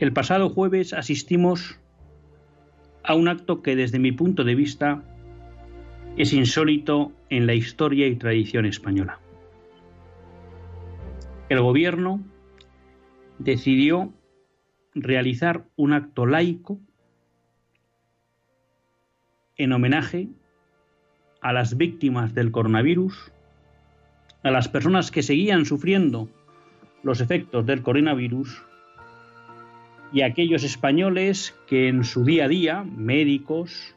El pasado jueves asistimos a un acto que desde mi punto de vista es insólito en la historia y tradición española. El gobierno decidió realizar un acto laico en homenaje a las víctimas del coronavirus, a las personas que seguían sufriendo los efectos del coronavirus y aquellos españoles que en su día a día, médicos,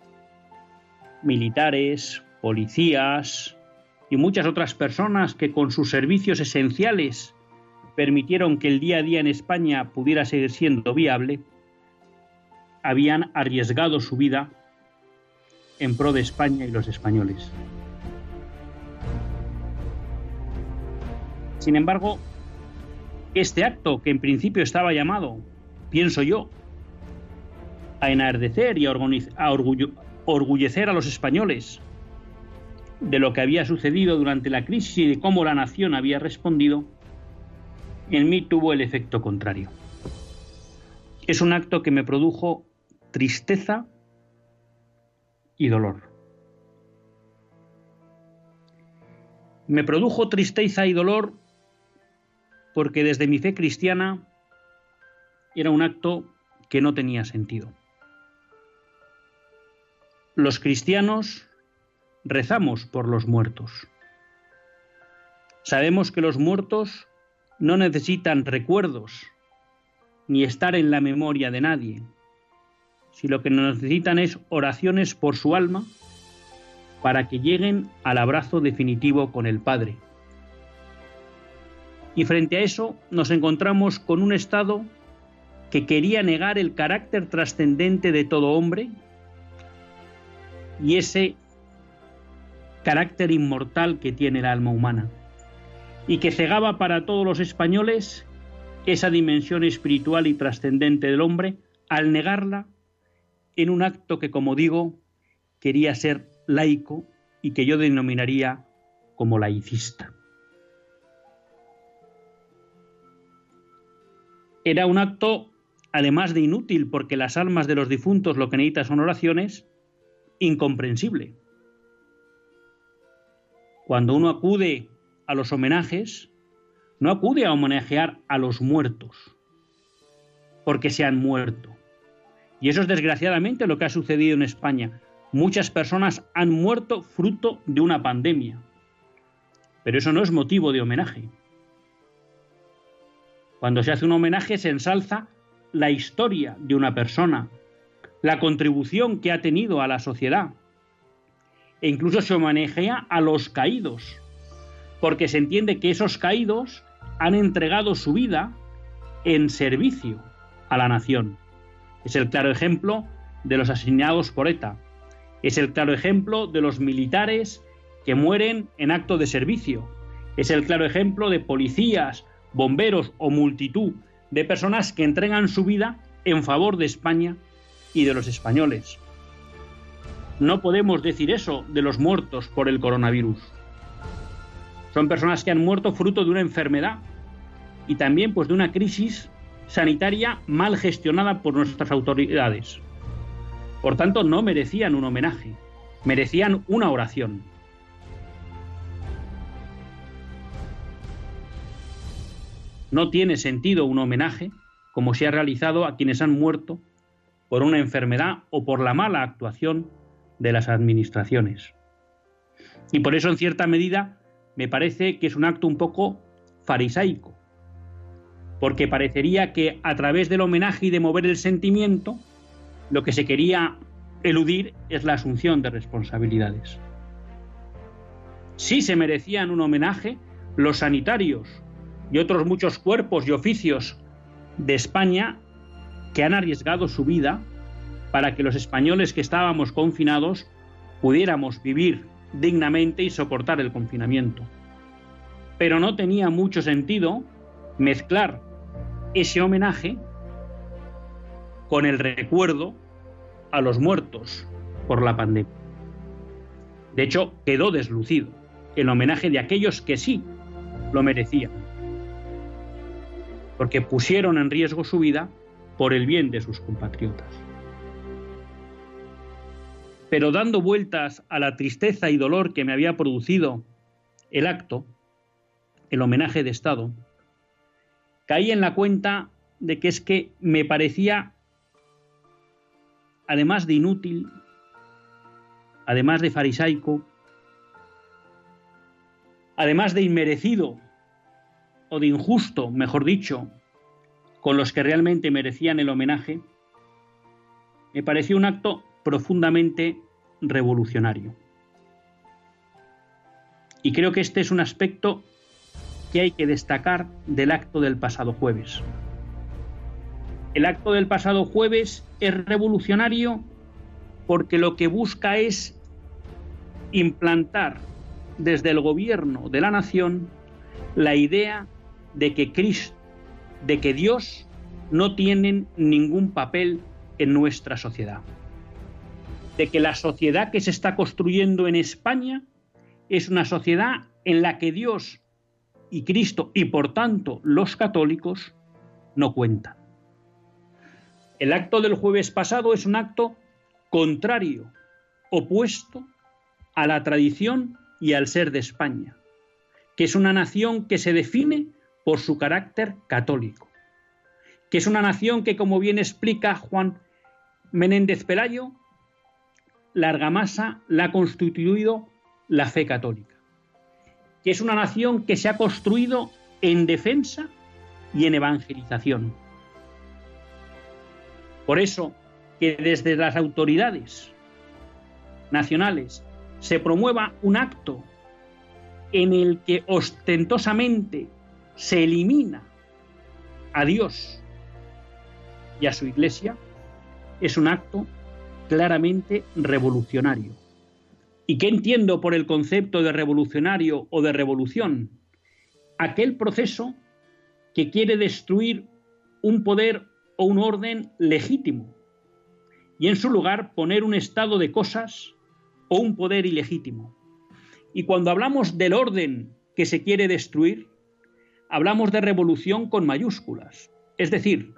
militares, policías y muchas otras personas que con sus servicios esenciales permitieron que el día a día en España pudiera seguir siendo viable, habían arriesgado su vida en pro de España y los españoles. Sin embargo, este acto, que en principio estaba llamado pienso yo, a enardecer y a, orgullecer a los españoles de lo que había sucedido durante la crisis y de cómo la nación había respondido, en mí tuvo el efecto contrario. Es un acto que me produjo tristeza y dolor. Me produjo tristeza y dolor porque desde mi fe cristiana era un acto que no tenía sentido. Los cristianos rezamos por los muertos. Sabemos que los muertos no necesitan recuerdos ni estar en la memoria de nadie, si lo que necesitan es oraciones por su alma para que lleguen al abrazo definitivo con el Padre. Y frente a eso nos encontramos con un estado que quería negar el carácter trascendente de todo hombre y ese carácter inmortal que tiene el alma humana, y que cegaba para todos los españoles esa dimensión espiritual y trascendente del hombre al negarla en un acto que, como digo, quería ser laico y que yo denominaría como laicista. Era un acto además de inútil porque las almas de los difuntos lo que necesitan son oraciones, incomprensible. Cuando uno acude a los homenajes, no acude a homenajear a los muertos, porque se han muerto. Y eso es desgraciadamente lo que ha sucedido en España. Muchas personas han muerto fruto de una pandemia. Pero eso no es motivo de homenaje. Cuando se hace un homenaje se ensalza la historia de una persona, la contribución que ha tenido a la sociedad. E incluso se homenajea a los caídos, porque se entiende que esos caídos han entregado su vida en servicio a la nación. Es el claro ejemplo de los asesinados por ETA. Es el claro ejemplo de los militares que mueren en acto de servicio. Es el claro ejemplo de policías, bomberos o multitud de personas que entregan su vida en favor de España y de los españoles. No podemos decir eso de los muertos por el coronavirus. Son personas que han muerto fruto de una enfermedad y también pues de una crisis sanitaria mal gestionada por nuestras autoridades. Por tanto, no merecían un homenaje, merecían una oración. No tiene sentido un homenaje como se ha realizado a quienes han muerto por una enfermedad o por la mala actuación de las administraciones. Y por eso, en cierta medida, me parece que es un acto un poco farisaico, porque parecería que a través del homenaje y de mover el sentimiento, lo que se quería eludir es la asunción de responsabilidades. Sí se merecían un homenaje los sanitarios y otros muchos cuerpos y oficios de España que han arriesgado su vida para que los españoles que estábamos confinados pudiéramos vivir dignamente y soportar el confinamiento. Pero no tenía mucho sentido mezclar ese homenaje con el recuerdo a los muertos por la pandemia. De hecho, quedó deslucido el homenaje de aquellos que sí lo merecían, porque pusieron en riesgo su vida por el bien de sus compatriotas. Pero dando vueltas a la tristeza y dolor que me había producido el acto, el homenaje de Estado, caí en la cuenta de que es que me parecía, además de inútil, además de farisaico, además de inmerecido o de injusto, mejor dicho, con los que realmente merecían el homenaje, me pareció un acto profundamente revolucionario. Y creo que este es un aspecto que hay que destacar del acto del pasado jueves. El acto del pasado jueves es revolucionario porque lo que busca es implantar desde el gobierno de la nación la idea de que Cristo, de que Dios no tiene ningún papel en nuestra sociedad. De que la sociedad que se está construyendo en España es una sociedad en la que Dios y Cristo y por tanto los católicos no cuentan. El acto del jueves pasado es un acto contrario, opuesto a la tradición y al ser de España, que es una nación que se define por su carácter católico, que es una nación que, como bien explica Juan Menéndez Pelayo, la argamasa la ha constituido la fe católica que es una nación que se ha construido en defensa y en evangelización. Por eso, que desde las autoridades nacionales se promueva un acto en el que ostentosamente se elimina a Dios y a su iglesia, es un acto claramente revolucionario. ¿Y qué entiendo por el concepto de revolucionario o de revolución? Aquel proceso que quiere destruir un poder o un orden legítimo y en su lugar poner un estado de cosas o un poder ilegítimo. Y cuando hablamos del orden que se quiere destruir, hablamos de revolución con mayúsculas. Es decir,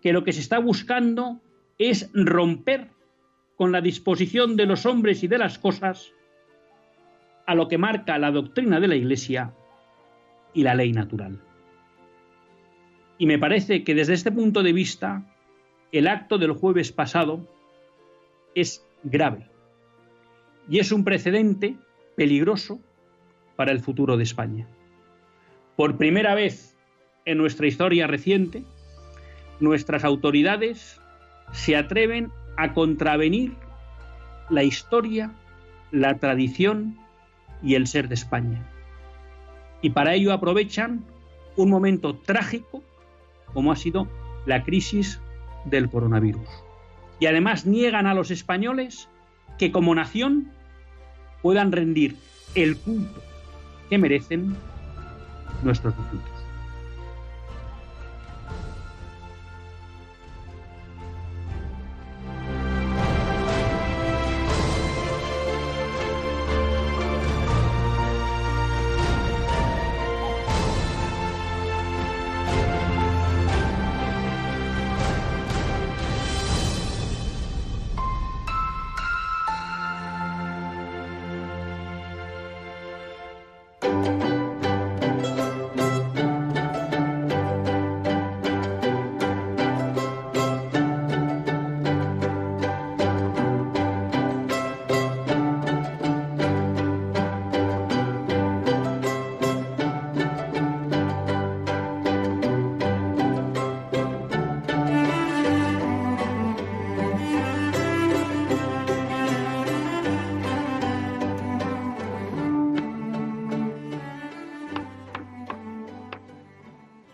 que lo que se está buscando es romper con la disposición de los hombres y de las cosas a lo que marca la doctrina de la Iglesia y la ley natural. Y me parece que desde este punto de vista, el acto del jueves pasado es grave y es un precedente peligroso para el futuro de España. Por primera vez en nuestra historia reciente, nuestras autoridades se atreven a contravenir la historia, la tradición y el ser de España. Y para ello aprovechan un momento trágico como ha sido la crisis del coronavirus. Y además niegan a los españoles que como nación puedan rendir el culto que merecen nuestros difuntos.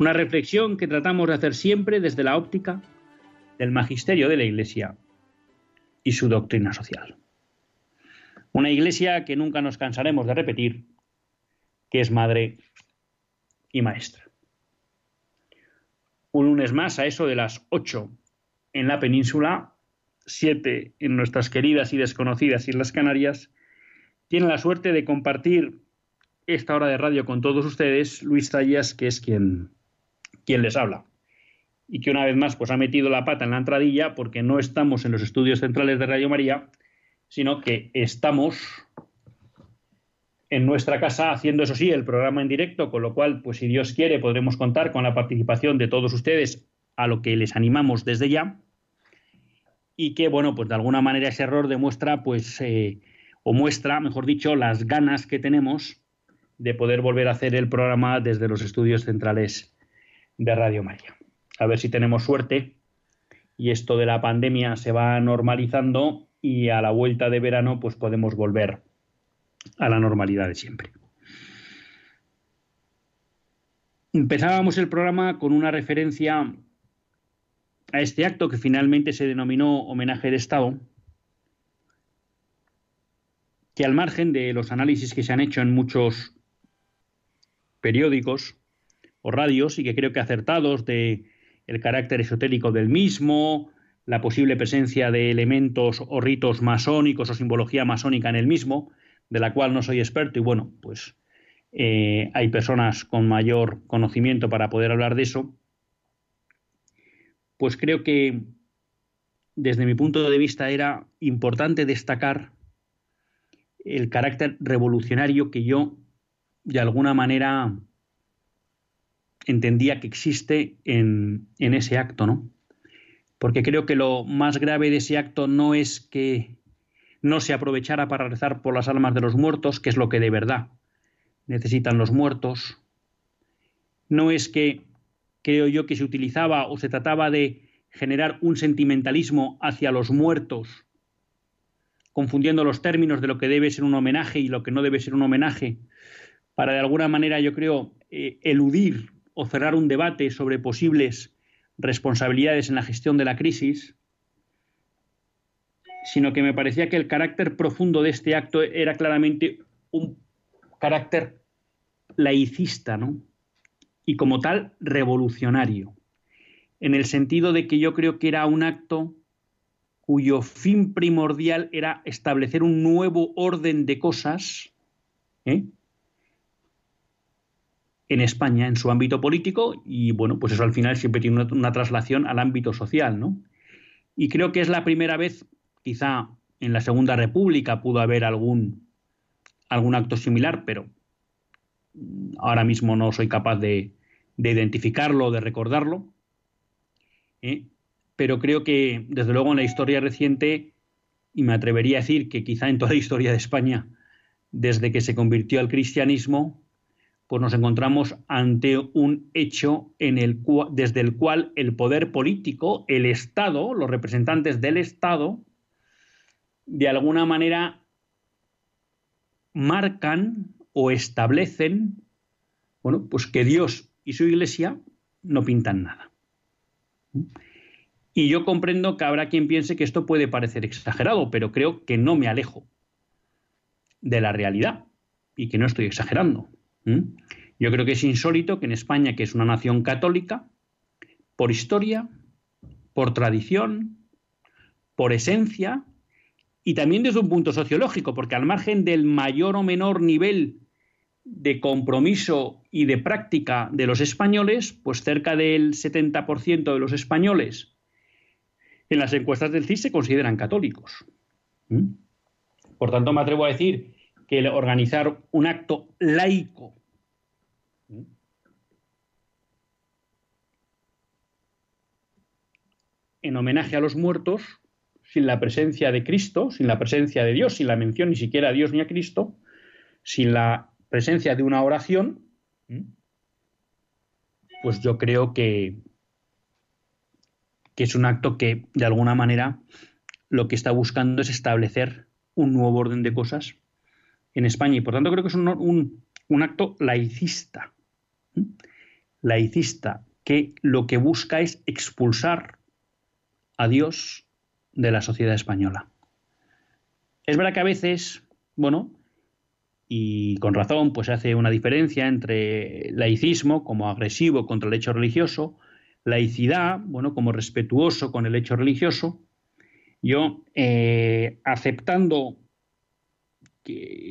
una reflexión que tratamos de hacer siempre desde la óptica del magisterio de la Iglesia y su doctrina social. Una Iglesia que nunca nos cansaremos de repetir, que es madre y maestra. Un lunes más a eso de las 8 en la península, 7 en nuestras queridas y desconocidas Islas Canarias, tiene la suerte de compartir esta hora de radio con todos ustedes Luis Tallas, que es quien quien les habla. Y que una vez más pues ha metido la pata en la entradilla porque no estamos en los estudios centrales de Radio María, sino que estamos en nuestra casa haciendo eso sí el programa en directo, con lo cual pues si Dios quiere podremos contar con la participación de todos ustedes a lo que les animamos desde ya y que bueno pues de alguna manera ese error demuestra pues eh, o muestra mejor dicho las ganas que tenemos de poder volver a hacer el programa desde los estudios centrales de Radio María. A ver si tenemos suerte y esto de la pandemia se va normalizando y a la vuelta de verano pues podemos volver a la normalidad de siempre. Empezábamos el programa con una referencia a este acto que finalmente se denominó homenaje de Estado, que al margen de los análisis que se han hecho en muchos periódicos, o radios y que creo que acertados de el carácter esotérico del mismo, la posible presencia de elementos o ritos masónicos o simbología masónica en el mismo, de la cual no soy experto y bueno, pues eh, hay personas con mayor conocimiento para poder hablar de eso, pues creo que desde mi punto de vista era importante destacar el carácter revolucionario que yo de alguna manera entendía que existe en, ese acto, ¿no? Porque creo que lo más grave de ese acto no es que no se aprovechara para rezar por las almas de los muertos, que es lo que de verdad necesitan los muertos. No es que creo yo que se utilizaba o se trataba de generar un sentimentalismo hacia los muertos, confundiendo los términos de lo que debe ser un homenaje y lo que no debe ser un homenaje, para de alguna manera yo creo eh, eludir o cerrar un debate sobre posibles responsabilidades en la gestión de la crisis, sino que me parecía que el carácter profundo de este acto era claramente un carácter laicista, ¿no? Y como tal, revolucionario, en el sentido de que yo creo que era un acto cuyo fin primordial era establecer un nuevo orden de cosas, ¿eh? En España en su ámbito político y bueno, pues eso al final siempre tiene una, traslación al ámbito social, ¿no? Y creo que es la primera vez, quizá en la Segunda República pudo haber algún, algún acto similar, pero ahora mismo no soy capaz de, de identificarlo, de recordarlo. ¿eh? Pero creo que, desde luego, en la historia reciente, y me atrevería a decir que quizá en toda la historia de España, desde que se convirtió al cristianismo, pues nos encontramos ante un hecho en el desde el cual el poder político, el Estado, los representantes del Estado, de alguna manera marcan o establecen, bueno, pues que Dios y su Iglesia no pintan nada. Y yo comprendo que habrá quien piense que esto puede parecer exagerado, pero creo que no me alejo de la realidad y que no estoy exagerando. Yo creo que es insólito que en España, que es una nación católica, por historia, por tradición, por esencia y también desde un punto sociológico, porque al margen del mayor o menor nivel de compromiso y de práctica de los españoles, pues cerca del 70% de los españoles en las encuestas del CIS se consideran católicos. Por tanto, me atrevo a decir que organizar un acto laico en homenaje a los muertos, sin la presencia de Cristo, sin la presencia de Dios, sin la mención ni siquiera a Dios ni a Cristo, sin la presencia de una oración, pues yo creo que, que es un acto que, de alguna manera, lo que está buscando es establecer un nuevo orden de cosas en España. Y por tanto creo que es un, acto laicista. Laicista, que lo que busca es expulsar a Dios de la sociedad española. Es verdad que a veces, bueno, y con razón, pues se hace una diferencia entre laicismo como agresivo contra el hecho religioso, laicidad, bueno, como respetuoso con el hecho religioso. Yo, eh, aceptando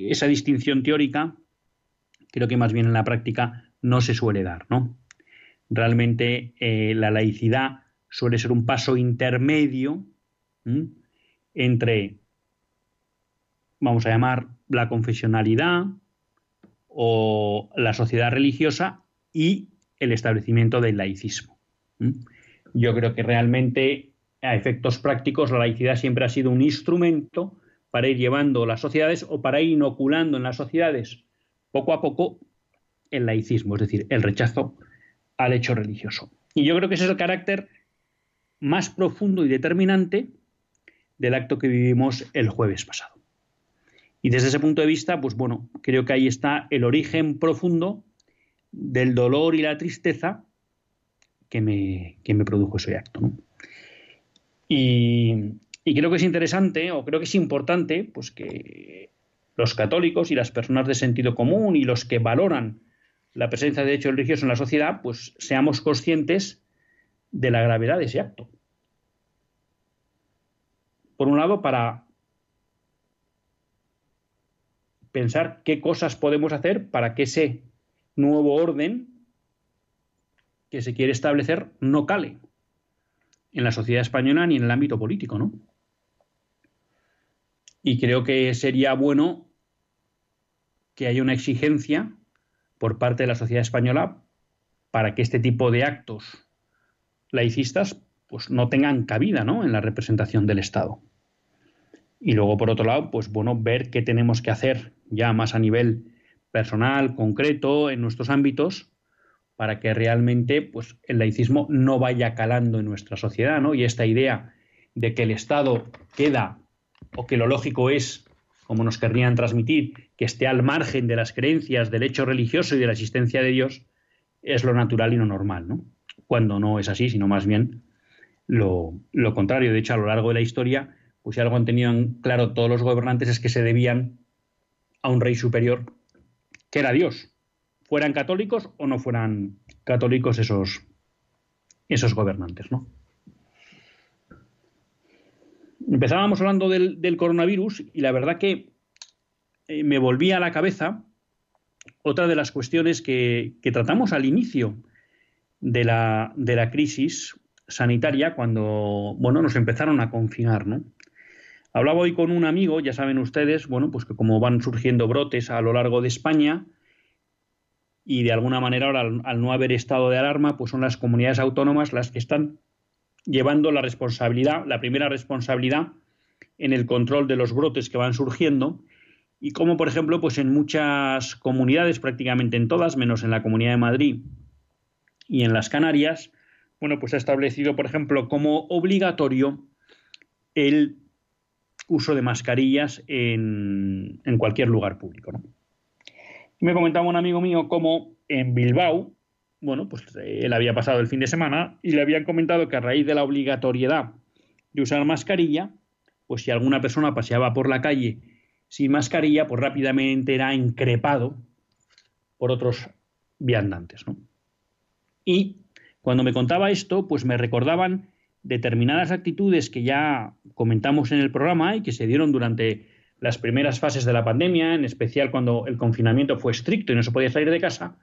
esa distinción teórica, creo que más bien en la práctica no se suele dar, ¿no? Realmente eh, la laicidad suele ser un paso intermedio entre, vamos a llamar, la confesionalidad o la sociedad religiosa y el establecimiento del laicismo. Yo creo que realmente a efectos prácticos la laicidad siempre ha sido un instrumento para ir llevando las sociedades o para ir inoculando en las sociedades poco a poco el laicismo, es decir, el rechazo al hecho religioso. Y yo creo que ese es el carácter más profundo y determinante del acto que vivimos el jueves pasado. Y desde ese punto de vista, pues bueno, creo que ahí está el origen profundo del dolor y la tristeza que me, me produjo ese acto. Y, y, creo que es interesante, o creo que es importante, pues que los católicos y las personas de sentido común y los que valoran la presencia de hechos religiosos en la sociedad, pues seamos conscientes de la gravedad de ese acto. Por un lado, para pensar qué cosas podemos hacer para que ese nuevo orden que se quiere establecer no cale en la sociedad española ni en el ámbito político, ¿no? Y creo que sería bueno que haya una exigencia por parte de la sociedad española para que este tipo de actos laicistas pues no tengan cabida ¿no? en la representación del Estado. Y luego, por otro lado, pues bueno, ver qué tenemos que hacer ya más a nivel personal, concreto, en nuestros ámbitos, para que realmente pues, el laicismo no vaya calando en nuestra sociedad, ¿no? Y esta idea de que el Estado queda, o que lo lógico es, como nos querrían transmitir, que esté al margen de las creencias, del hecho religioso y de la existencia de Dios, es lo natural y lo normal, ¿no? Cuando no es así, sino más bien lo, contrario. De hecho, a lo largo de la historia, pues si algo han tenido en claro todos los gobernantes es que se debían a un rey superior, que era Dios, fueran católicos o no fueran católicos esos, esos gobernantes, ¿no? Empezábamos hablando del, coronavirus y la verdad que eh, me volvía a la cabeza otra de las cuestiones que, tratamos al inicio de la, de la, crisis sanitaria cuando bueno, nos empezaron a confinar, ¿no? Hablaba hoy con un amigo, ya saben ustedes, bueno, pues que como van surgiendo brotes a lo largo de España y de alguna manera ahora al, no haber estado de alarma, pues son las comunidades autónomas las que están llevando la responsabilidad, la primera responsabilidad en el control de los brotes que van surgiendo y como por ejemplo pues en muchas comunidades prácticamente en todas menos en la Comunidad de Madrid y en las Canarias bueno pues ha establecido por ejemplo como obligatorio el uso de mascarillas en, cualquier lugar público. me comentaba un amigo mío cómo en Bilbao, bueno, pues eh, él había pasado el fin de semana y le habían comentado que a raíz de la obligatoriedad de usar mascarilla, pues si alguna persona paseaba por la calle sin mascarilla, pues rápidamente era increpado por otros viandantes. Y cuando me contaba esto, pues me recordaban determinadas actitudes que ya comentamos en el programa y que se dieron durante las primeras fases de la pandemia, en especial cuando el confinamiento fue estricto y no se podía salir de casa,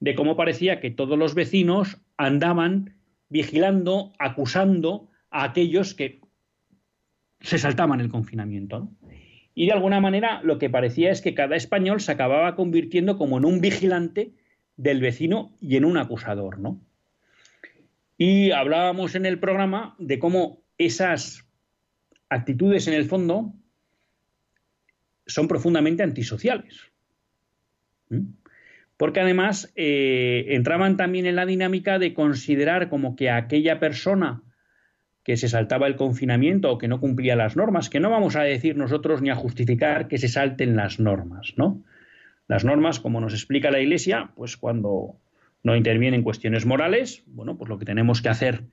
de cómo parecía que todos los vecinos andaban vigilando, acusando a aquellos que se saltaban el confinamiento. Y de alguna manera lo que parecía es que cada español se acababa convirtiendo como en un vigilante del vecino y en un acusador, ¿no? Y hablábamos en el programa de cómo esas actitudes en el fondo son profundamente antisociales. ¿Mm? Porque además eh, entraban también en la dinámica de considerar como que aquella persona que se saltaba el confinamiento o que no cumplía las normas, que no vamos a decir nosotros ni a justificar que se salten las normas, ¿no? Las normas, como nos explica la Iglesia, pues cuando no intervienen cuestiones morales, bueno, pues lo que tenemos que hacer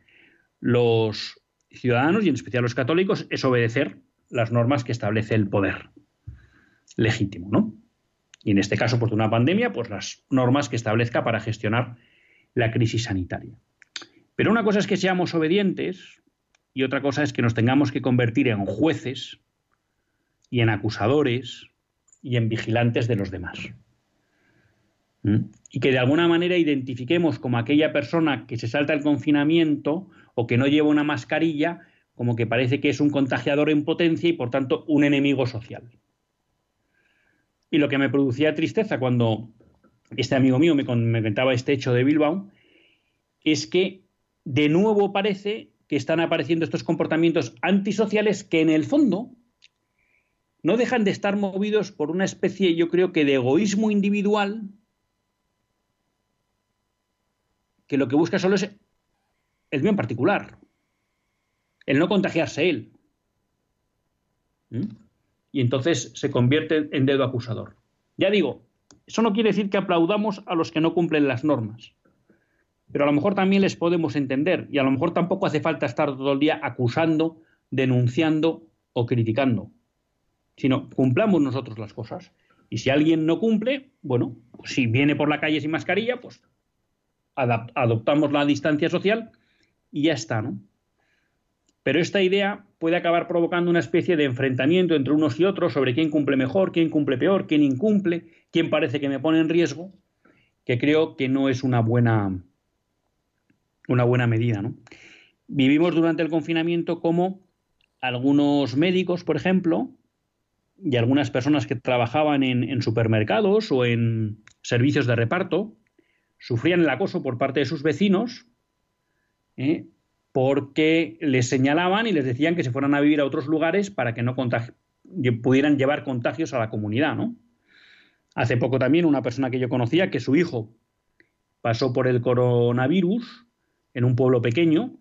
los ciudadanos y en especial los católicos es obedecer las normas que establece el poder legítimo, ¿no? Y en este caso, por una pandemia, pues las normas que establezca para gestionar la crisis sanitaria. Pero una cosa es que seamos obedientes y otra cosa es que nos tengamos que convertir en jueces y en acusadores y en vigilantes de los demás. ¿Mm? Y que de alguna manera identifiquemos como aquella persona que se salta el confinamiento o que no lleva una mascarilla como que parece que es un contagiador en potencia y por tanto un enemigo social. Y lo que me producía tristeza cuando este amigo mío me comentaba este hecho de Bilbao es que de nuevo parece que están apareciendo estos comportamientos antisociales que en el fondo no dejan de estar movidos por una especie, yo creo que de egoísmo individual, que lo que busca solo es el bien particular, el no contagiarse él. ¿Mm? Y entonces se convierte en dedo acusador. Ya digo, eso no quiere decir que aplaudamos a los que no cumplen las normas, pero a lo mejor también les podemos entender y a lo mejor tampoco hace falta estar todo el día acusando, denunciando o criticando, sino cumplamos nosotros las cosas. Y si alguien no cumple, bueno, pues si viene por la calle sin mascarilla, pues adoptamos la distancia social y ya está, ¿no? Pero esta idea puede acabar provocando una especie de enfrentamiento entre unos y otros sobre quién cumple mejor, quién cumple peor, quién incumple, quién parece que me pone en riesgo, que creo que no es una buena, una buena medida. Vivimos durante el confinamiento como algunos médicos, por ejemplo, y algunas personas que trabajaban en, supermercados o en servicios de reparto, sufrían el acoso por parte de sus vecinos, ¿eh? Porque les señalaban y les decían que se fueran a vivir a otros lugares para que no pudieran llevar contagios a la comunidad, ¿no? Hace poco también una persona que yo conocía que su hijo pasó por el coronavirus en un pueblo pequeño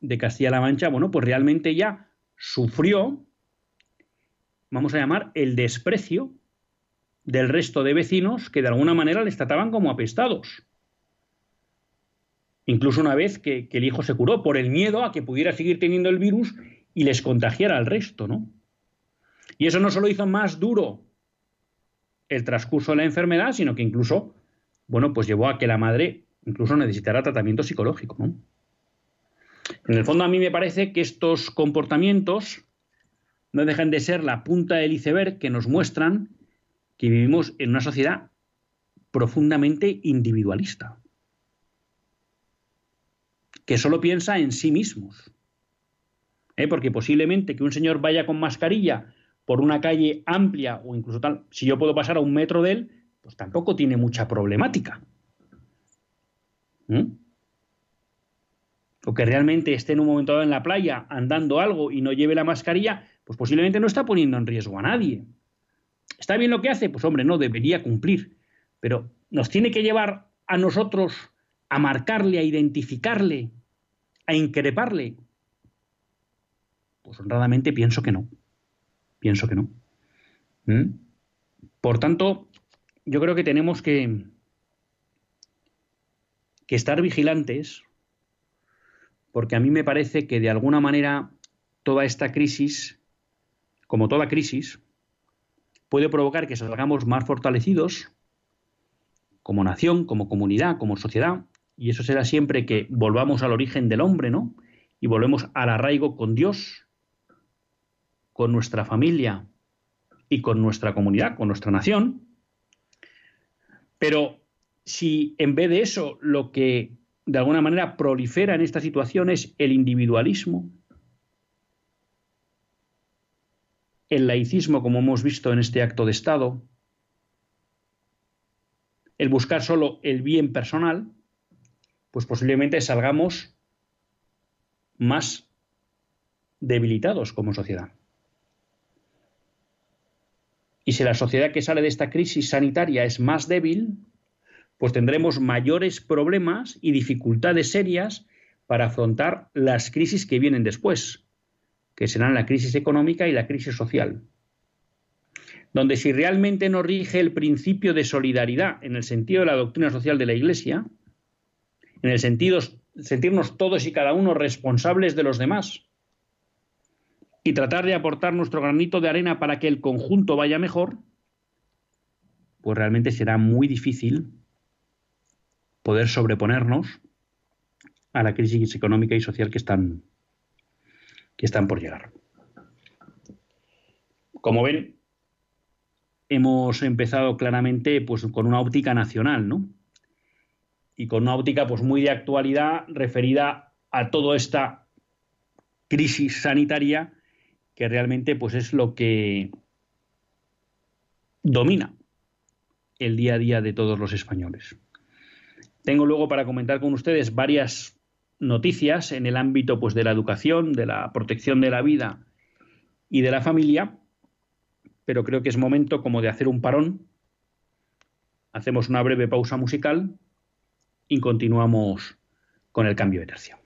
de Castilla-La Mancha, bueno, pues realmente ya sufrió, vamos a llamar, el desprecio del resto de vecinos que de alguna manera les trataban como apestados. Incluso una vez que, el hijo se curó por el miedo a que pudiera seguir teniendo el virus y les contagiara al resto, ¿no? Y eso no solo hizo más duro el transcurso de la enfermedad, sino que incluso, bueno, pues llevó a que la madre incluso necesitara tratamiento psicológico, ¿no? En el fondo a mí me parece que estos comportamientos no dejan de ser la punta del iceberg que nos muestran que vivimos en una sociedad profundamente individualista que solo piensa en sí mismos. ¿Eh? Porque posiblemente que un señor vaya con mascarilla por una calle amplia o incluso tal, si yo puedo pasar a un metro de él, pues tampoco tiene mucha problemática. O que realmente esté en un momento dado en la playa andando algo y no lleve la mascarilla, pues posiblemente no está poniendo en riesgo a nadie. ¿Está bien lo que hace? Pues hombre, no, debería cumplir. Pero nos tiene que llevar a nosotros a marcarle, a identificarle, a increparle? Pues honradamente pienso que no. Pienso que no. ¿Mm? Por tanto, yo creo que tenemos que, que estar vigilantes, porque a mí me parece que de alguna manera toda esta crisis, como toda crisis, puede provocar que salgamos más fortalecidos como nación, como comunidad, como sociedad, y eso será siempre que volvamos al origen del hombre, ¿no? Y volvemos al arraigo con Dios, con nuestra familia y con nuestra comunidad, con nuestra nación. Pero si en vez de eso lo que de alguna manera prolifera en esta situación es el individualismo, el laicismo, como hemos visto en este acto de Estado, el buscar solo el bien personal, pues posiblemente salgamos más debilitados como sociedad. Y si la sociedad que sale de esta crisis sanitaria es más débil, pues tendremos mayores problemas y dificultades serias para afrontar las crisis que vienen después, que serán la crisis económica y la crisis social. Donde si realmente no rige el principio de solidaridad en el sentido de la doctrina social de la Iglesia, en el sentido sentirnos todos y cada uno responsables de los demás, y tratar de aportar nuestro granito de arena para que el conjunto vaya mejor, pues realmente será muy difícil poder sobreponernos a la crisis económica y social que están, que están por llegar. Como ven, hemos empezado claramente pues, con una óptica nacional, ¿no? Y con una óptica pues, muy de actualidad referida a toda esta crisis sanitaria que realmente pues es lo que domina el día a día de todos los españoles. Tengo luego para comentar con ustedes varias noticias en el ámbito pues de la educación, de la protección de la vida y de la familia, pero creo que es momento como de hacer un parón. Hacemos una breve pausa musical y continuamos con el cambio de tercio.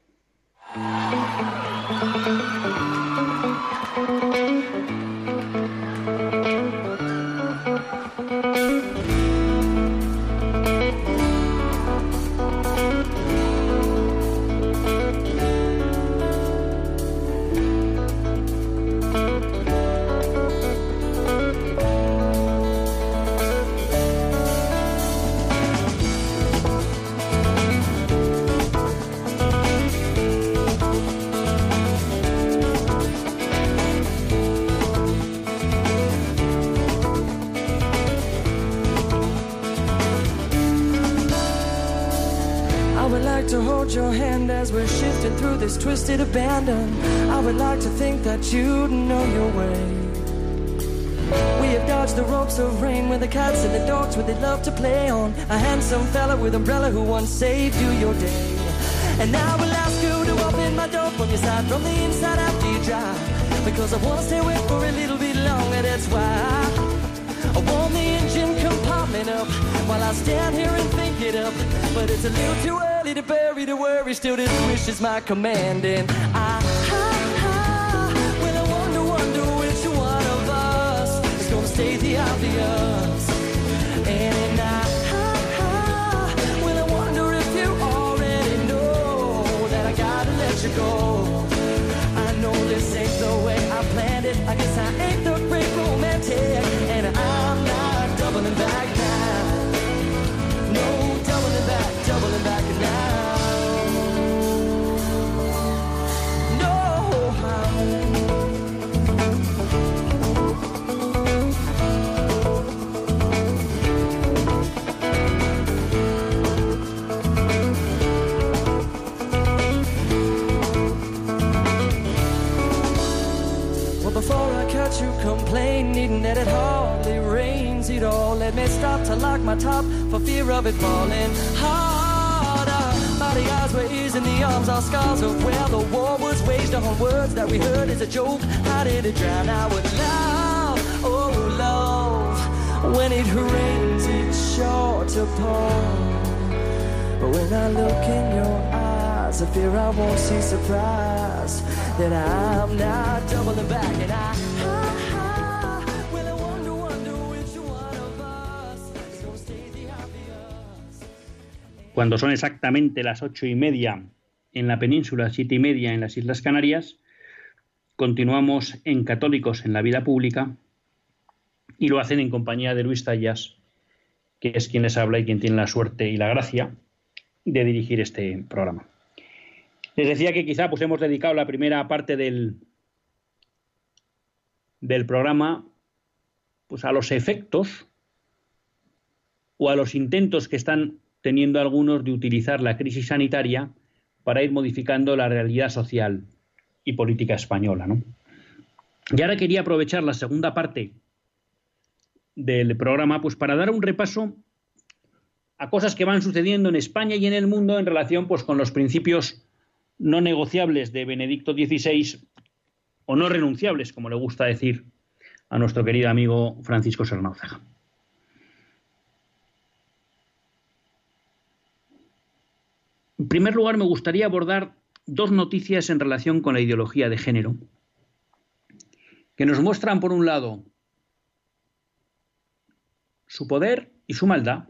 Twisted abandon. I would like to think that you'd know your way. We have dodged the ropes of rain with the cats and the dogs where they love to play on. A handsome fella with umbrella who once saved you your day. And now I will ask you to open my door from your side, from the inside after you drive. Because I want to stay away for a little bit longer, that's why I warm the engine compartment up while I stand here and think it up. But it's a little too early to bury the worry, still this wish is my command. And ah, I, I, I well, I wonder, wonder which one of us is gonna stay the obvious. And I, I, well, I wonder if you already know that I gotta let you go. You complaining that it hardly rains at all. Let me stop to lock my top for fear of it falling harder. Body eyes raised in the arms are scars of where the war was waged on words that we heard as a joke. How did it drown our love? Oh, love. When it rains, it's sure to pour. But when I look in your eyes, I fear I won't see surprise that I'm not doubling back and I. cuando son exactamente las ocho y media en la península, siete y media en las Islas Canarias, continuamos en Católicos en la Vida Pública y lo hacen en compañía de Luis Tallas, que es quien les habla y quien tiene la suerte y la gracia de dirigir este programa. Les decía que quizá pues hemos dedicado la primera parte del, del programa pues a los efectos o a los intentos que están teniendo algunos de utilizar la crisis sanitaria para ir modificando la realidad social y política española. ¿no? Y ahora quería aprovechar la segunda parte del programa pues, para dar un repaso a cosas que van sucediendo en España y en el mundo en relación pues, con los principios no negociables de Benedicto XVI, o no renunciables, como le gusta decir a nuestro querido amigo Francisco Sernáuzaga. En primer lugar, me gustaría abordar dos noticias en relación con la ideología de género, que nos muestran, por un lado, su poder y su maldad,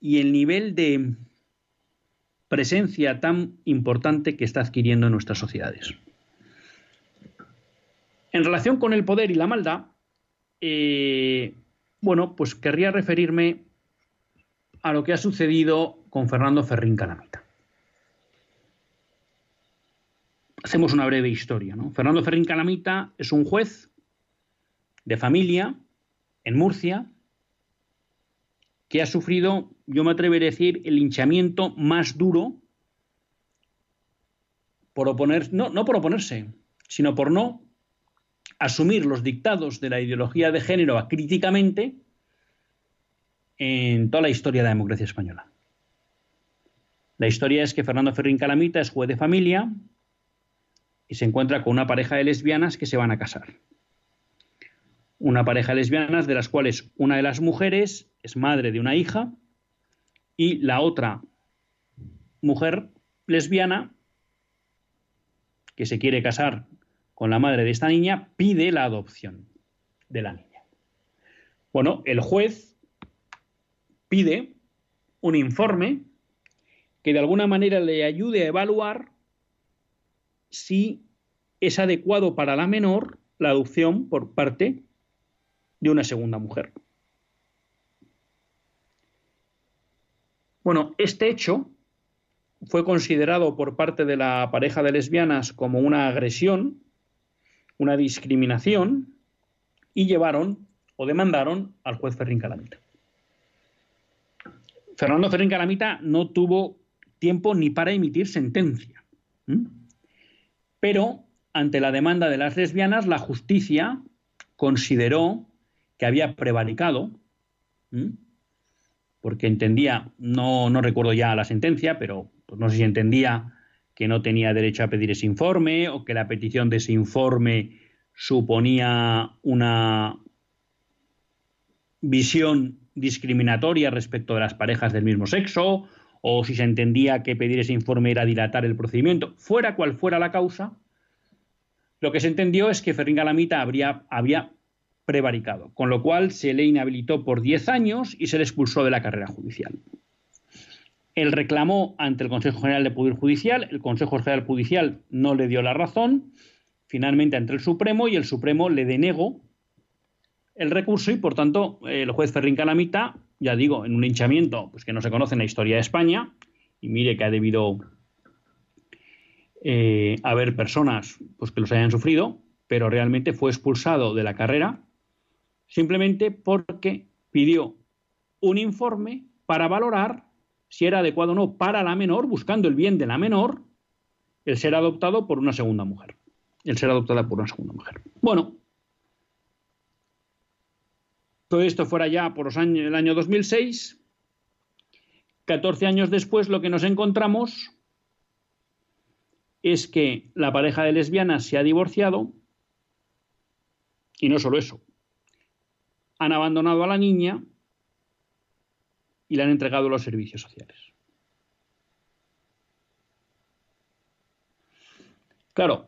y el nivel de presencia tan importante que está adquiriendo en nuestras sociedades. En relación con el poder y la maldad, eh, bueno, pues querría referirme a lo que ha sucedido con Fernando Ferrín Calamita. Hacemos una breve historia. Fernando Ferrín Calamita es un juez de familia en Murcia que ha sufrido, yo me atreveré a decir, el hinchamiento más duro por oponer, no, no por oponerse, sino por no asumir los dictados de la ideología de género críticamente en toda la historia de la democracia española. La historia es que Fernando Ferrín Calamita es juez de familia y se encuentra con una pareja de lesbianas que se van a casar. Una pareja de lesbianas de las cuales una de las mujeres es madre de una hija y la otra mujer lesbiana que se quiere casar con la madre de esta niña pide la adopción de la niña. Bueno, el juez pide un informe que de alguna manera le ayude a evaluar si es adecuado para la menor la adopción por parte de una segunda mujer. Bueno, este hecho fue considerado por parte de la pareja de lesbianas como una agresión, una discriminación, y llevaron o demandaron al juez Ferrín Calamita. Fernando Ferrín Calamita no tuvo tiempo ni para emitir sentencia. Pero ante la demanda de las lesbianas, la justicia consideró que había prevaricado, porque entendía, no, no, recuerdo ya la sentencia, pero pues no sé si entendía que no tenía derecho a pedir ese informe o que la petición de ese informe suponía una visión discriminatoria respecto de las parejas del mismo sexo, o si se entendía que pedir ese informe era dilatar el procedimiento, fuera cual fuera la causa, lo que se entendió es que Ferrín Galamita habría, había prevaricado, con lo cual se le inhabilitó por 10 años y se le expulsó de la carrera judicial. Él reclamó ante el Consejo General de Poder Judicial, el Consejo General Judicial no le dio la razón, finalmente ante el Supremo y el Supremo le denegó el recurso y, por tanto, el juez Ferrín Calamita, ya digo, en un hinchamiento pues, que no se conoce en la historia de España, y mire que ha debido eh, haber personas pues, que los hayan sufrido, pero realmente fue expulsado de la carrera simplemente porque pidió un informe para valorar si era adecuado o no para la menor, buscando el bien de la menor, el ser adoptado por una segunda mujer. El ser adoptada por una segunda mujer. Bueno, todo esto fuera ya por el año 2006. 14 años después lo que nos encontramos es que la pareja de lesbianas se ha divorciado y no solo eso, han abandonado a la niña y la han entregado a los servicios sociales. Claro,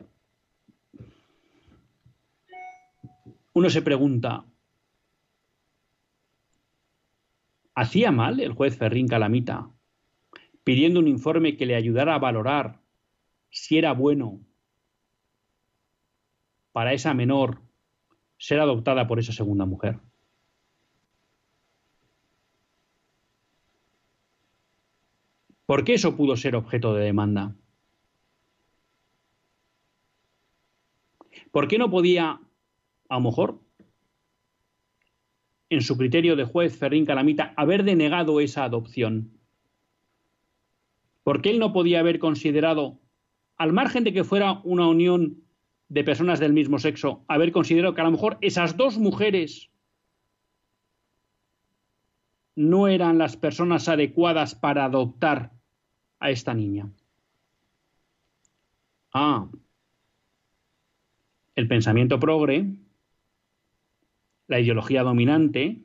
uno se pregunta, ¿Hacía mal el juez Ferrín Calamita pidiendo un informe que le ayudara a valorar si era bueno para esa menor ser adoptada por esa segunda mujer? ¿Por qué eso pudo ser objeto de demanda? ¿Por qué no podía, a lo mejor, en su criterio de juez Ferrín Calamita, haber denegado esa adopción? ¿Por qué él no podía haber considerado, al margen de que fuera una unión de personas del mismo sexo, haber considerado que a lo mejor esas dos mujeres no eran las personas adecuadas para adoptar a esta niña. Ah, el pensamiento progre, la ideología dominante,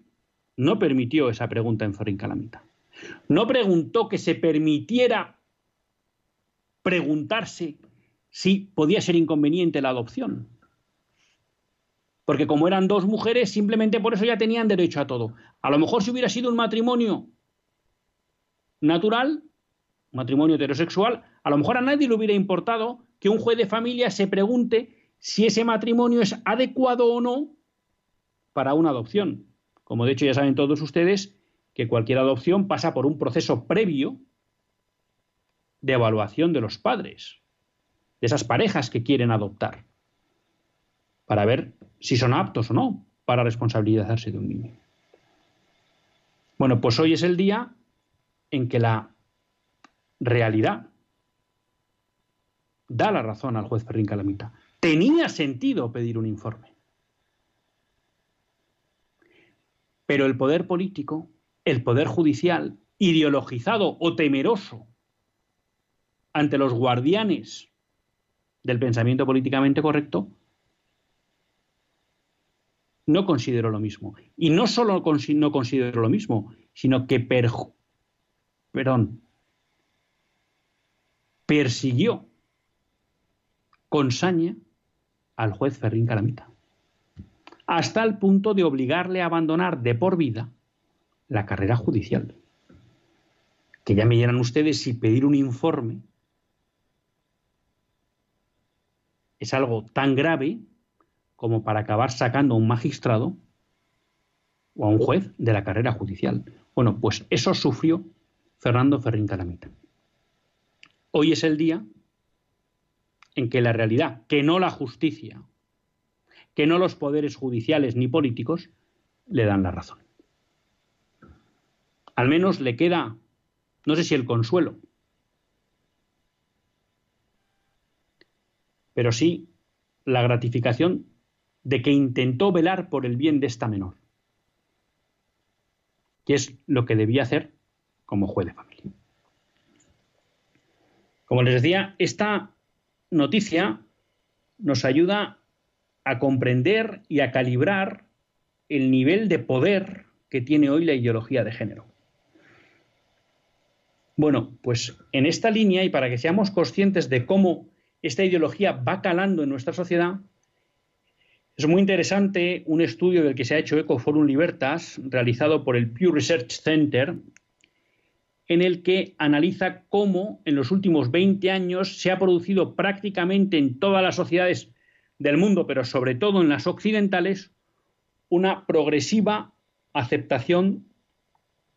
no permitió esa pregunta en Ferrín Calamita. No preguntó que se permitiera preguntarse si podía ser inconveniente la adopción. Porque como eran dos mujeres, simplemente por eso ya tenían derecho a todo. A lo mejor si hubiera sido un matrimonio natural, un matrimonio heterosexual, a lo mejor a nadie le hubiera importado que un juez de familia se pregunte si ese matrimonio es adecuado o no para una adopción. Como de hecho ya saben todos ustedes que cualquier adopción pasa por un proceso previo de evaluación de los padres, de esas parejas que quieren adoptar, para ver si son aptos o no para responsabilizarse de un niño. Bueno, pues hoy es el día en que la realidad da la razón al juez Ferrín Calamita. Tenía sentido pedir un informe. Pero el poder político, el poder judicial, ideologizado o temeroso ante los guardianes del pensamiento políticamente correcto, no considero lo mismo. Y no solo no considero lo mismo, sino que perdón, persiguió con saña al juez Ferrín Calamita, hasta el punto de obligarle a abandonar de por vida la carrera judicial. Que ya me dirán ustedes si pedir un informe es algo tan grave como para acabar sacando a un magistrado o a un juez de la carrera judicial. Bueno, pues eso sufrió Fernando Ferrín Calamita. Hoy es el día en que la realidad, que no la justicia, que no los poderes judiciales ni políticos, le dan la razón. Al menos le queda, no sé si el consuelo, pero sí la gratificación de que intentó velar por el bien de esta menor, que es lo que debía hacer como juez de familia. Como les decía, esta noticia nos ayuda a comprender y a calibrar el nivel de poder que tiene hoy la ideología de género. Bueno, pues en esta línea y para que seamos conscientes de cómo esta ideología va calando en nuestra sociedad, es muy interesante un estudio del que se ha hecho Eco Forum Libertas, realizado por el Pew Research Center, en el que analiza cómo en los últimos 20 años se ha producido prácticamente en todas las sociedades del mundo, pero sobre todo en las occidentales, una progresiva aceptación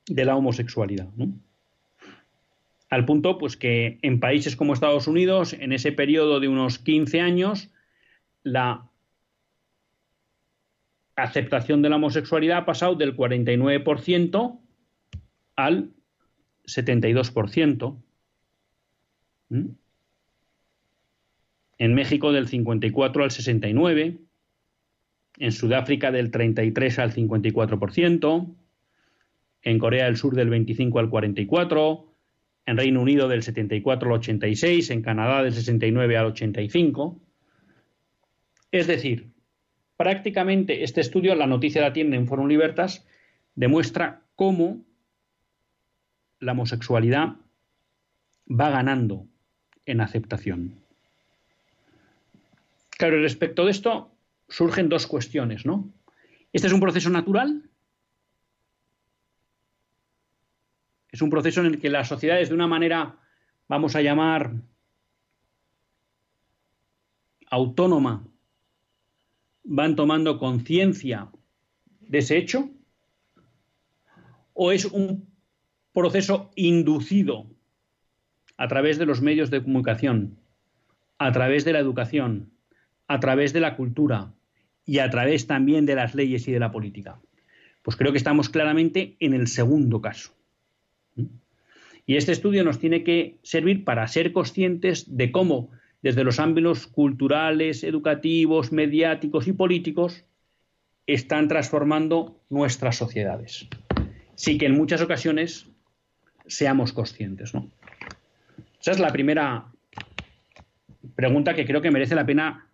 de la homosexualidad. Al punto pues, que en países como Estados Unidos, en ese periodo de unos 15 años, la aceptación de la homosexualidad ha pasado del 49% al 72%. ¿Mm? En México del 54 al 69, en Sudáfrica del 33 al 54%, en Corea del Sur del 25 al 44, en Reino Unido del 74 al 86, en Canadá del 69 al 85. Es decir, prácticamente este estudio, la noticia la tiene en Forum Libertas, demuestra cómo la homosexualidad va ganando en aceptación. Claro, respecto de esto surgen dos cuestiones, ¿no? ¿Este es un proceso natural? Es un proceso en el que las sociedades de una manera, vamos a llamar, autónoma, van tomando conciencia de ese hecho? ¿O es un proceso inducido a través de los medios de comunicación, a través de la educación, a través de la cultura y a través también de las leyes y de la política? Pues creo que estamos claramente en el segundo caso. Y este estudio nos tiene que servir para ser conscientes de cómo desde los ámbitos culturales, educativos, mediáticos y políticos, están transformando nuestras sociedades. sí que en muchas ocasiones seamos conscientes. ¿no? Esa es la primera pregunta que creo que merece la pena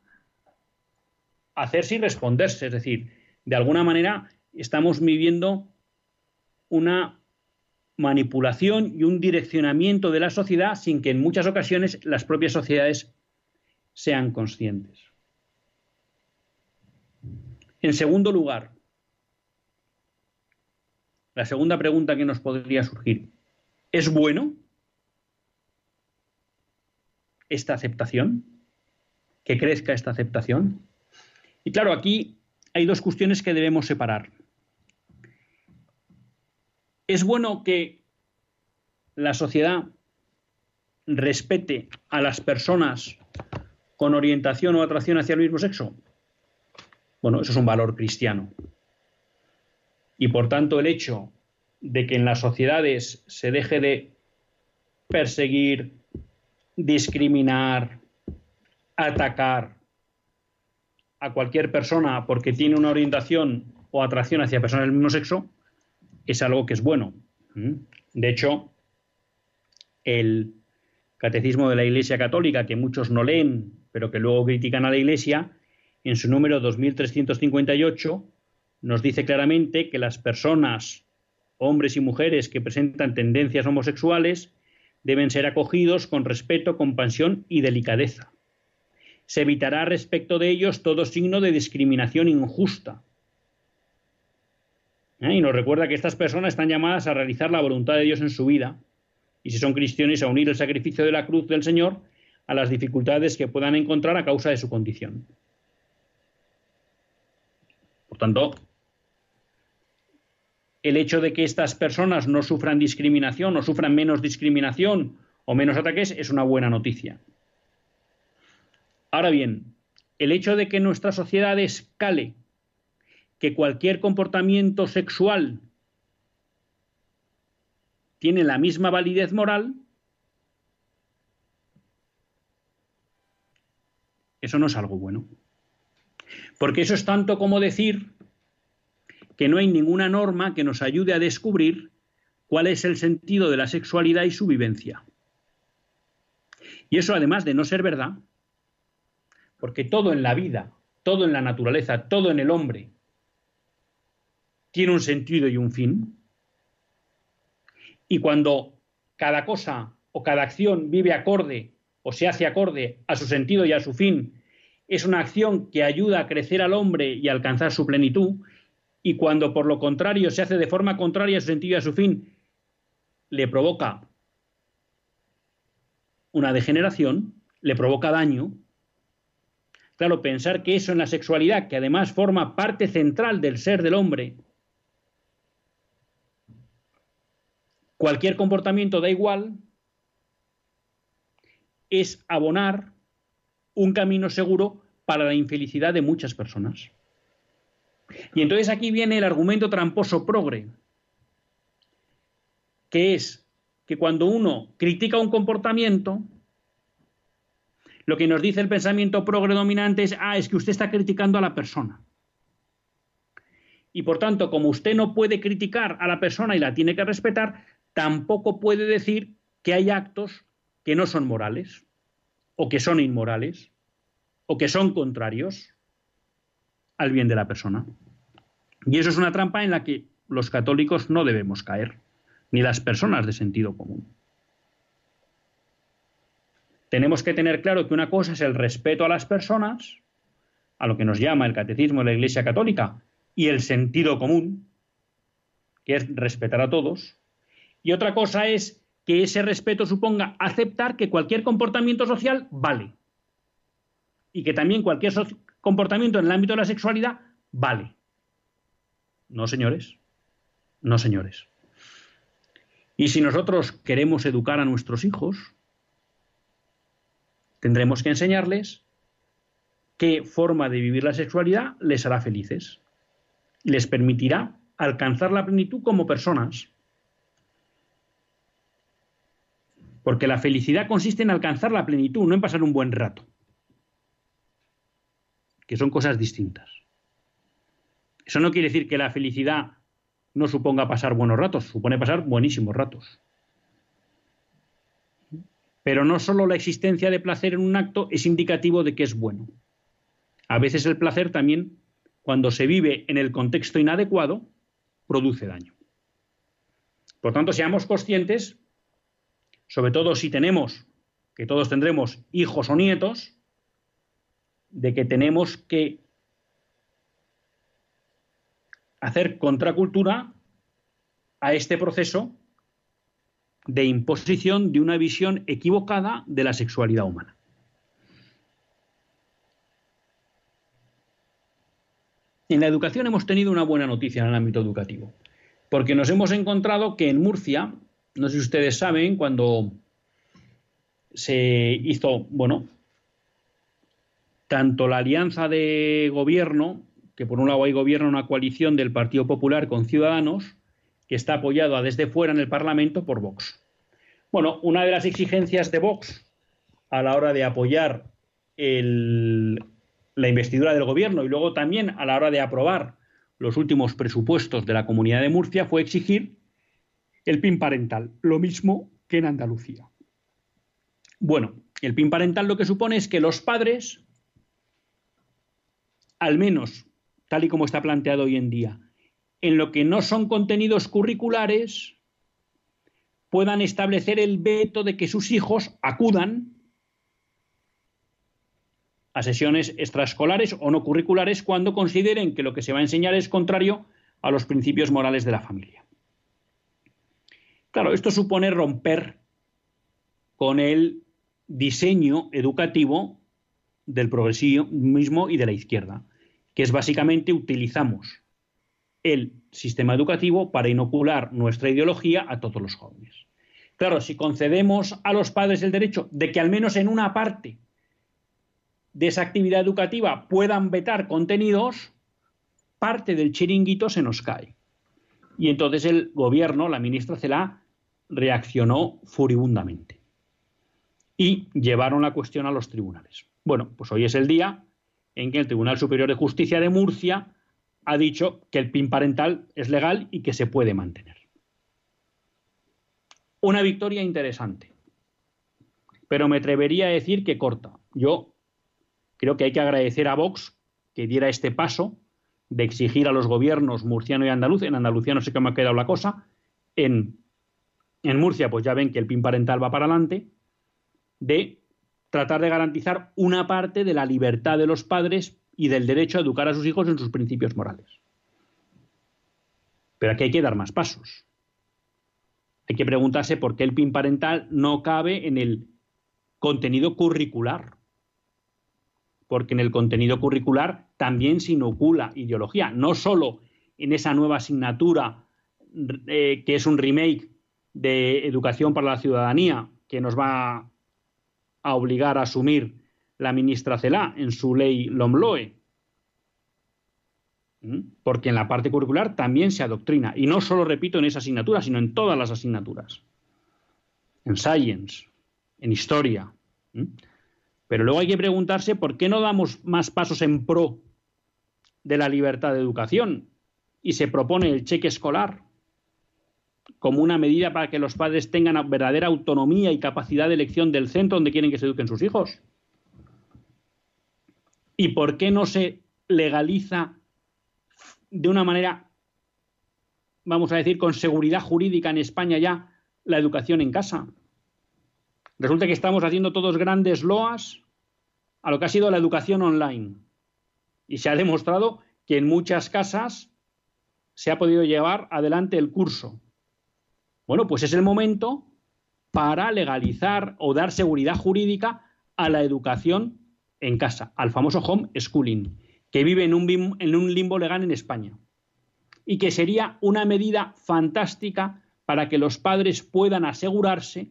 hacerse y responderse. Es decir, de alguna manera estamos viviendo una manipulación y un direccionamiento de la sociedad sin que en muchas ocasiones las propias sociedades sean conscientes. En segundo lugar, la segunda pregunta que nos podría surgir, ¿es bueno esta aceptación? ¿Que crezca esta aceptación? Y claro, aquí hay dos cuestiones que debemos separar. Es bueno que la sociedad respete a las personas con orientación o atracción hacia el mismo sexo. Bueno, eso es un valor cristiano. Y por tanto el hecho de que en las sociedades se deje de perseguir, discriminar, atacar a cualquier persona porque tiene una orientación o atracción hacia personas del mismo sexo, es algo que es bueno. ¿Mm? De hecho, el Catecismo de la Iglesia Católica, que muchos no leen, pero que luego critican a la Iglesia, en su número 2358 nos dice claramente que las personas, hombres y mujeres que presentan tendencias homosexuales, deben ser acogidos con respeto, compasión y delicadeza. Se evitará respecto de ellos todo signo de discriminación injusta. ¿Eh? Y nos recuerda que estas personas están llamadas a realizar la voluntad de Dios en su vida, y si son cristianos, a unir el sacrificio de la cruz del Señor a las dificultades que puedan encontrar a causa de su condición. Por tanto, el hecho de que estas personas no sufran discriminación o sufran menos discriminación o menos ataques es una buena noticia. Ahora bien, el hecho de que nuestra sociedad escale que cualquier comportamiento sexual tiene la misma validez moral, eso no es algo bueno. Porque eso es tanto como decir que no hay ninguna norma que nos ayude a descubrir cuál es el sentido de la sexualidad y su vivencia. Y eso además de no ser verdad, porque todo en la vida, todo en la naturaleza, todo en el hombre tiene un sentido y un fin. Y cuando cada cosa o cada acción vive acorde o se hace acorde a su sentido y a su fin es una acción que ayuda a crecer al hombre y a alcanzar su plenitud, y cuando por lo contrario se hace de forma contraria a su sentido y a su fin, le provoca una degeneración, le provoca daño. Claro, pensar que eso en la sexualidad, que además forma parte central del ser del hombre, cualquier comportamiento da igual, es abonar un camino seguro para la infelicidad de muchas personas. Y entonces aquí viene el argumento tramposo progre, que es que cuando uno critica un comportamiento, lo que nos dice el pensamiento progre dominante es, ah, es que usted está criticando a la persona. Y por tanto, como usted no puede criticar a la persona y la tiene que respetar, tampoco puede decir que hay actos que no son morales o que son inmorales o que son contrarios al bien de la persona. Y eso es una trampa en la que los católicos no debemos caer, ni las personas de sentido común. Tenemos que tener claro que una cosa es el respeto a las personas, a lo que nos llama el catecismo de la Iglesia Católica, y el sentido común, que es respetar a todos, y otra cosa es que ese respeto suponga aceptar que cualquier comportamiento social vale y que también cualquier comportamiento en el ámbito de la sexualidad vale. No, señores. No, señores. Y si nosotros queremos educar a nuestros hijos, tendremos que enseñarles qué forma de vivir la sexualidad les hará felices. Les permitirá alcanzar la plenitud como personas. Porque la felicidad consiste en alcanzar la plenitud, no en pasar un buen rato. Que son cosas distintas. Eso no quiere decir que la felicidad no suponga pasar buenos ratos, supone pasar buenísimos ratos. Pero no solo la existencia de placer en un acto es indicativo de que es bueno. A veces el placer también, cuando se vive en el contexto inadecuado, produce daño. Por tanto, seamos conscientes, sobre todo si tenemos, que todos tendremos hijos o nietos, de que tenemos que hacer contracultura a este proceso de imposición de una visión equivocada de la sexualidad humana. En la educación hemos tenido una buena noticia en el ámbito educativo, porque nos hemos encontrado que en Murcia, no sé si ustedes saben, cuando se hizo, bueno, tanto la alianza de gobierno, que por un lado hay gobierno, una coalición del Partido Popular con Ciudadanos, que está apoyado desde fuera en el Parlamento por Vox. Bueno, una de las exigencias de Vox a la hora de apoyar la investidura del gobierno y luego también a la hora de aprobar los últimos presupuestos de la Comunidad de Murcia fue exigir el PIN parental, lo mismo que en Andalucía. Bueno, el PIN parental lo que supone es que los padres, al menos tal y como está planteado hoy en día, en lo que no son contenidos curriculares puedan establecer el veto de que sus hijos acudan a sesiones extraescolares o no curriculares cuando consideren que lo que se va a enseñar es contrario a los principios morales de la familia. Claro, esto supone romper con el diseño educativo del progresismo y de la izquierda, que es básicamente utilizamos el sistema educativo para inocular nuestra ideología a todos los jóvenes. Claro, si concedemos a los padres el derecho de que al menos en una parte de esa actividad educativa puedan vetar contenidos, parte del chiringuito se nos cae. Y entonces el gobierno, la ministra Celá, reaccionó furibundamente. Y llevaron la cuestión a los tribunales. Bueno, pues hoy es el día en que el Tribunal Superior de Justicia de Murcia ha dicho que el PIN parental es legal y que se puede mantener. Una victoria interesante, pero me atrevería a decir que corta. Yo creo que hay que agradecer a Vox que diera este paso de exigir a los gobiernos murciano y andaluz, en Andalucía no sé cómo ha quedado la cosa, en, en Murcia pues ya ven que el PIN parental va para adelante, de tratar de garantizar una parte de la libertad de los padres y del derecho a educar a sus hijos en sus principios morales. Pero aquí hay que dar más pasos. Hay que preguntarse por qué el PIN parental no cabe en el contenido curricular. Porque en el contenido curricular también se inocula ideología, no solo en esa nueva asignatura eh, que es un remake de Educación para la Ciudadanía, que nos va a obligar a asumir la ministra Celá en su ley LOMLOE. Porque en la parte curricular también se adoctrina. Y no solo, repito, en esa asignatura, sino en todas las asignaturas. En science, en historia. Pero luego hay que preguntarse por qué no damos más pasos en pro de la libertad de educación y se propone el cheque escolar como una medida para que los padres tengan verdadera autonomía y capacidad de elección del centro donde quieren que se eduquen sus hijos. ¿Y por qué no se legaliza de una manera, vamos a decir, con seguridad jurídica en España ya la educación en casa? Resulta que estamos haciendo todos grandes loas a lo que ha sido la educación online. Y se ha demostrado que en muchas casas se ha podido llevar adelante el curso. Bueno, pues es el momento para legalizar o dar seguridad jurídica a la educación en casa, al famoso home schooling, que vive en un, en un limbo legal en España y que sería una medida fantástica para que los padres puedan asegurarse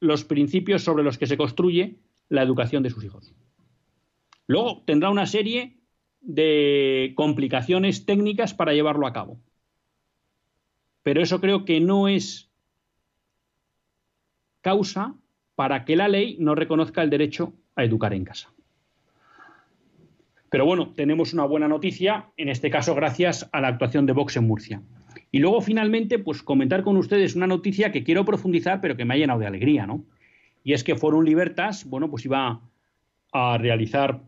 los principios sobre los que se construye la educación de sus hijos. Luego tendrá una serie de complicaciones técnicas para llevarlo a cabo. Pero eso creo que no es causa para que la ley no reconozca el derecho a educar en casa. Pero bueno, tenemos una buena noticia, en este caso gracias a la actuación de Vox en Murcia. Y luego finalmente, pues comentar con ustedes una noticia que quiero profundizar, pero que me ha llenado de alegría, ¿no? Y es que Forum Libertas, bueno, pues iba a realizar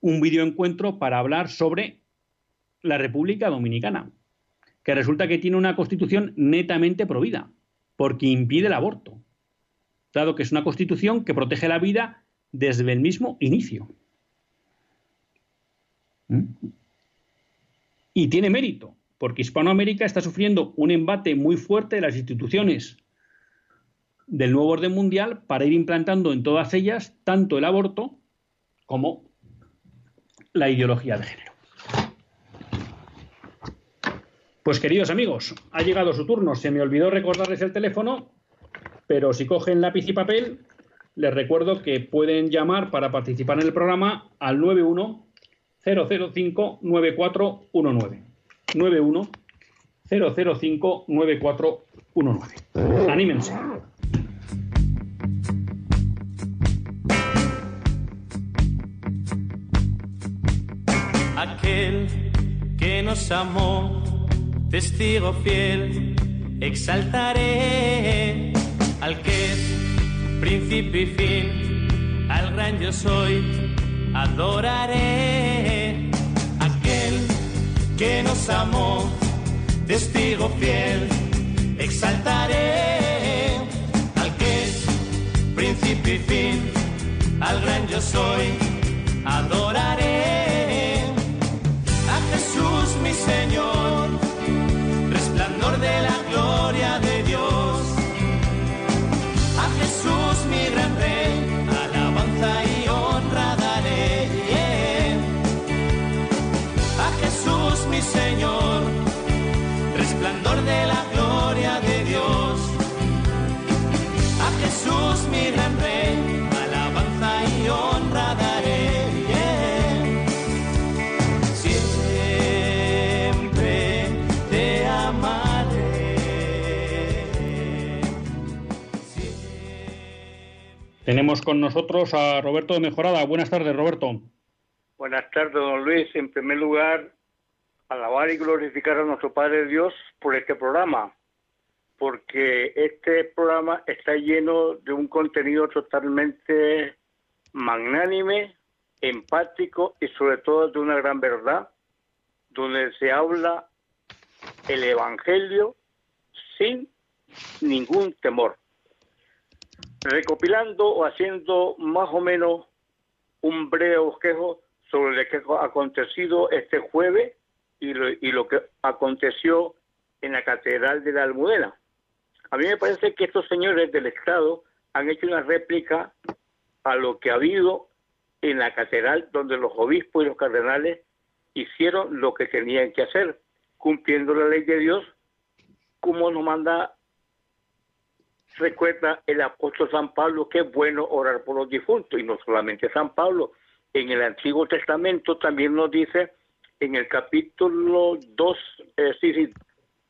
un videoencuentro para hablar sobre la República Dominicana, que resulta que tiene una constitución netamente prohibida, porque impide el aborto, dado que es una constitución que protege la vida desde el mismo inicio. ¿Mm? Y tiene mérito, porque Hispanoamérica está sufriendo un embate muy fuerte de las instituciones del nuevo orden mundial para ir implantando en todas ellas tanto el aborto como la ideología de género. Pues queridos amigos, ha llegado su turno. Se me olvidó recordarles el teléfono, pero si cogen lápiz y papel, les recuerdo que pueden llamar para participar en el programa al 91 005 9419. 91 005 9419. Anímense. Aquel que nos amó, testigo fiel, exaltaré al que es principio y fin, al gran yo soy, adoraré. Aquel que nos amó, testigo fiel, exaltaré. Al que es principio y fin, al gran yo soy, adoraré. A Jesús mi Señor, Tenemos con nosotros a Roberto de Mejorada. Buenas tardes, Roberto. Buenas tardes, don Luis. En primer lugar, alabar y glorificar a nuestro Padre Dios por este programa, porque este programa está lleno de un contenido totalmente magnánime, empático y sobre todo de una gran verdad, donde se habla el Evangelio sin ningún temor. Recopilando o haciendo más o menos un breve bosquejo sobre lo que ha acontecido este jueves y lo, y lo que aconteció en la Catedral de la Almudena. A mí me parece que estos señores del Estado han hecho una réplica a lo que ha habido en la catedral donde los obispos y los cardenales hicieron lo que tenían que hacer, cumpliendo la ley de Dios, como nos manda, recuerda el apóstol San Pablo, que es bueno orar por los difuntos, y no solamente San Pablo, en el Antiguo Testamento también nos dice, en el capítulo 2, eh, sí, sí,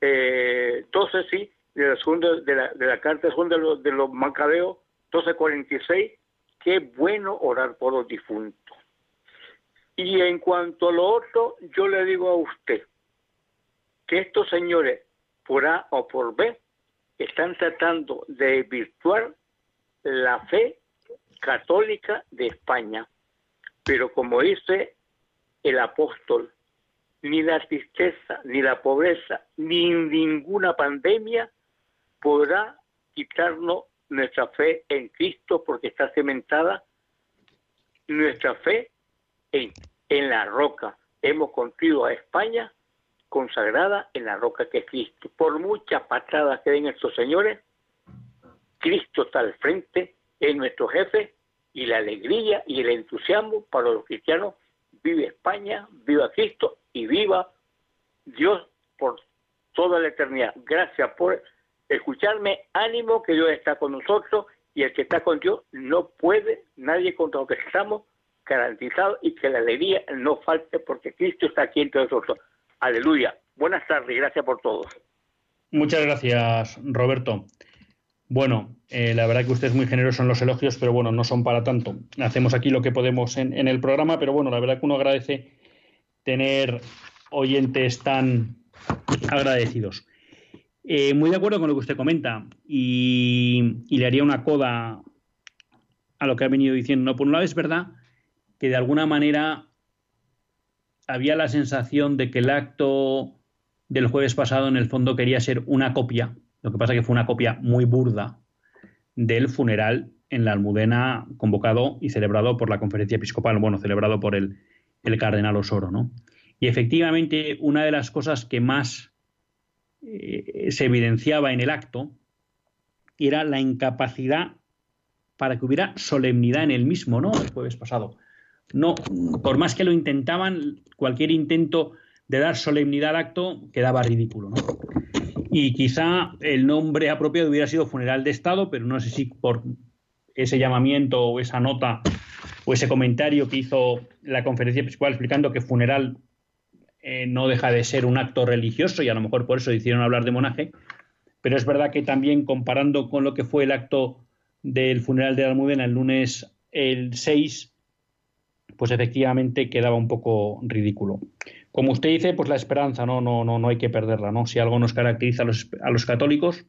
eh, 12, sí, de la, segunda, de la, de la carta segunda de los, de los Macabeos, 1246, que es bueno orar por los difuntos. Y en cuanto a lo otro, yo le digo a usted que estos señores, por A o por B, están tratando de virtuar la fe católica de España. Pero como dice el apóstol, ni la tristeza, ni la pobreza, ni ninguna pandemia podrá quitarnos nuestra fe en Cristo porque está cementada nuestra fe en, en la roca. Hemos construido a España consagrada en la roca que es Cristo. Por muchas patadas que den estos señores, Cristo está al frente, es nuestro jefe y la alegría y el entusiasmo para los cristianos. Vive España, viva Cristo y viva Dios por toda la eternidad. Gracias por escucharme. Ánimo que Dios está con nosotros y el que está con Dios no puede, nadie contra lo que estamos garantizado y que la alegría no falte porque Cristo está aquí entre nosotros. Aleluya. Buenas tardes gracias por todo. Muchas gracias, Roberto. Bueno, eh, la verdad que usted es muy generoso en los elogios, pero bueno, no son para tanto. Hacemos aquí lo que podemos en, el programa, pero bueno, la verdad que uno agradece tener oyentes tan agradecidos. Eh, muy de acuerdo con lo que usted comenta y, y, le haría una coda a lo que ha venido diciendo. Por un lado, es verdad que de alguna manera había la sensación de que el acto del jueves pasado en el fondo quería ser una copia, lo que pasa que fue una copia muy burda del funeral en la Almudena convocado y celebrado por la conferencia episcopal, bueno, celebrado por el, cardenal Osoro, ¿no? Y efectivamente, una de las cosas que más eh, se evidenciaba en el acto era la incapacidad para que hubiera solemnidad en el mismo, ¿no? El jueves pasado. No, por más que lo intentaban, cualquier intento de dar solemnidad al acto quedaba ridículo, ¿no? Y quizá el nombre apropiado hubiera sido funeral de Estado, pero no sé si por ese llamamiento o esa nota o ese comentario que hizo la conferencia episcopal explicando que funeral eh, no deja de ser un acto religioso y a lo mejor por eso hicieron hablar de monaje, pero es verdad que también comparando con lo que fue el acto del funeral de Almudena el lunes el 6, pues efectivamente quedaba un poco ridículo. Como usted dice, pues la esperanza, no, no, no, no hay que perderla, ¿no? Si algo nos caracteriza a los, católicos,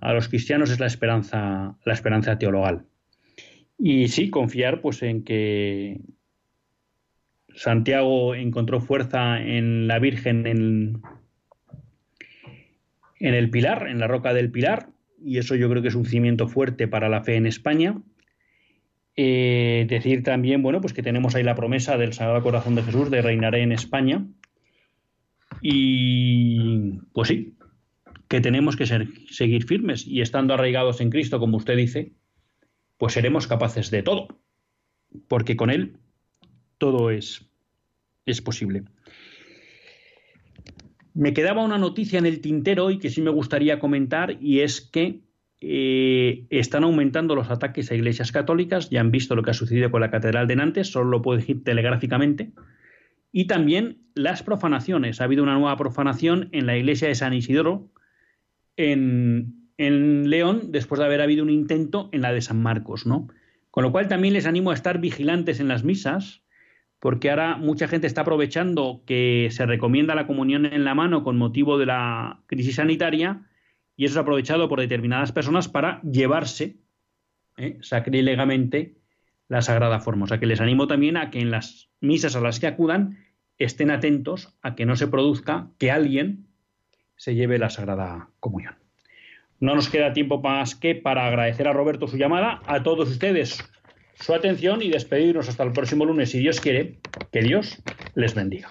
a los cristianos es la esperanza, la esperanza teologal. Y sí, confiar pues en que Santiago encontró fuerza en la Virgen en, en el Pilar, en la roca del Pilar, y eso yo creo que es un cimiento fuerte para la fe en España. Eh, decir también, bueno, pues que tenemos ahí la promesa del Sagrado Corazón de Jesús de reinaré en España. Y pues sí, que tenemos que ser, seguir firmes y estando arraigados en Cristo, como usted dice, pues seremos capaces de todo, porque con Él todo es, es posible. Me quedaba una noticia en el tintero hoy que sí me gustaría comentar y es que eh, están aumentando los ataques a iglesias católicas. Ya han visto lo que ha sucedido con la Catedral de Nantes, solo lo puedo decir telegráficamente. Y también las profanaciones. Ha habido una nueva profanación en la iglesia de San Isidoro, en, en León, después de haber habido un intento en la de San Marcos, ¿no? Con lo cual también les animo a estar vigilantes en las misas, porque ahora mucha gente está aprovechando que se recomienda la comunión en la mano con motivo de la crisis sanitaria y eso es aprovechado por determinadas personas para llevarse ¿eh? sacrilegamente la sagrada forma. O sea que les animo también a que en las misas a las que acudan estén atentos a que no se produzca que alguien se lleve la sagrada comunión. No nos queda tiempo más que para agradecer a Roberto su llamada, a todos ustedes su atención y despedirnos hasta el próximo lunes, si Dios quiere, que Dios les bendiga.